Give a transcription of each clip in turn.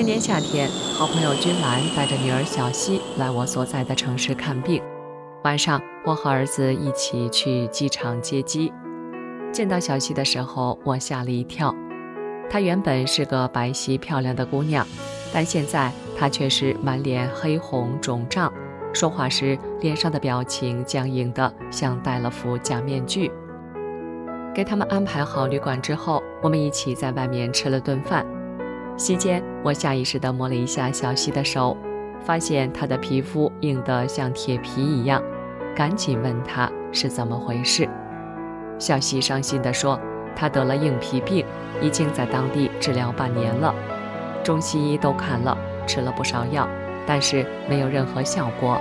那年夏天，好朋友君兰带着女儿小西来我所在的城市看病。晚上，我和儿子一起去机场接机。见到小西的时候，我吓了一跳。她原本是个白皙漂亮的姑娘，但现在她却是满脸黑红肿胀，说话时脸上的表情僵硬的像戴了副假面具。给他们安排好旅馆之后，我们一起在外面吃了顿饭。席间，我下意识地摸了一下小西的手，发现她的皮肤硬得像铁皮一样，赶紧问她是怎么回事。小西伤心地说：“她得了硬皮病，已经在当地治疗半年了，中西医都看了，吃了不少药，但是没有任何效果。”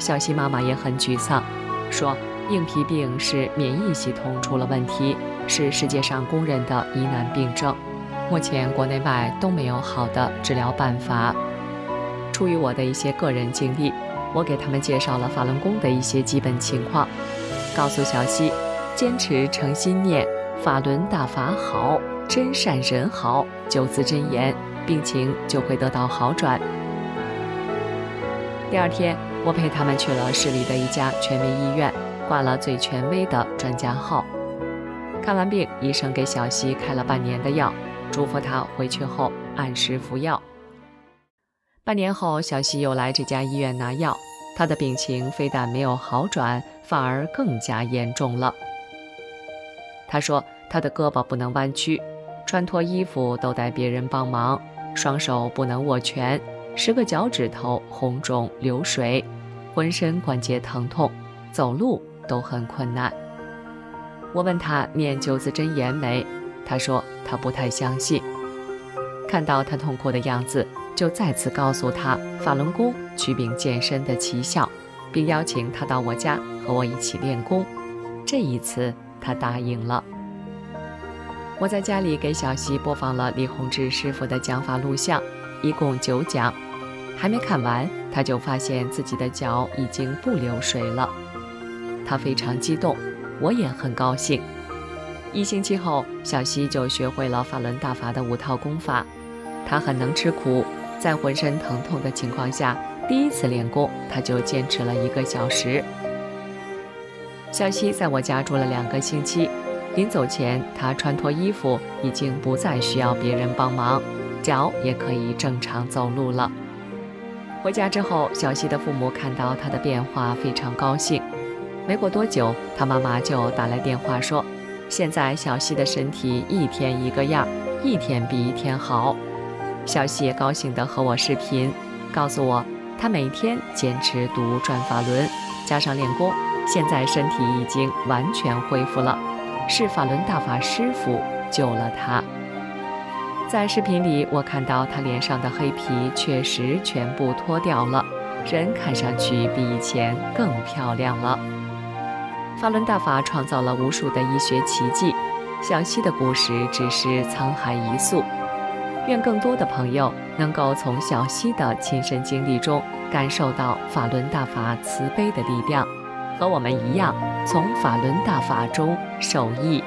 小西妈妈也很沮丧，说。硬皮病是免疫系统出了问题，是世界上公认的疑难病症。目前国内外都没有好的治疗办法。出于我的一些个人经历，我给他们介绍了法轮功的一些基本情况，告诉小西，坚持诚心念法轮大法好，真善人好九字真言，病情就会得到好转。第二天，我陪他们去了市里的一家权威医院。挂了最权威的专家号。看完病，医生给小西开了半年的药，嘱咐他回去后按时服药。半年后，小西又来这家医院拿药，他的病情非但没有好转，反而更加严重了。他说，他的胳膊不能弯曲，穿脱衣服都得别人帮忙，双手不能握拳，十个脚趾头红肿流水，浑身关节疼痛，走路。都很困难。我问他念九字真言没，他说他不太相信。看到他痛苦的样子，就再次告诉他法轮功祛病健身的奇效，并邀请他到我家和我一起练功。这一次他答应了。我在家里给小溪播放了李洪志师傅的讲法录像，一共九讲，还没看完，他就发现自己的脚已经不流水了。他非常激动，我也很高兴。一星期后，小西就学会了法轮大法的五套功法。他很能吃苦，在浑身疼痛的情况下，第一次练功他就坚持了一个小时。小西在我家住了两个星期，临走前，他穿脱衣服已经不再需要别人帮忙，脚也可以正常走路了。回家之后，小西的父母看到他的变化，非常高兴。没过多久，他妈妈就打来电话说：“现在小西的身体一天一个样，一天比一天好。”小西也高兴地和我视频，告诉我他每天坚持读转法轮，加上练功，现在身体已经完全恢复了，是法轮大法师傅救了他。在视频里，我看到他脸上的黑皮确实全部脱掉了，人看上去比以前更漂亮了。法轮大法创造了无数的医学奇迹，小溪的故事只是沧海一粟。愿更多的朋友能够从小溪的亲身经历中感受到法轮大法慈悲的力量，和我们一样从法轮大法中受益。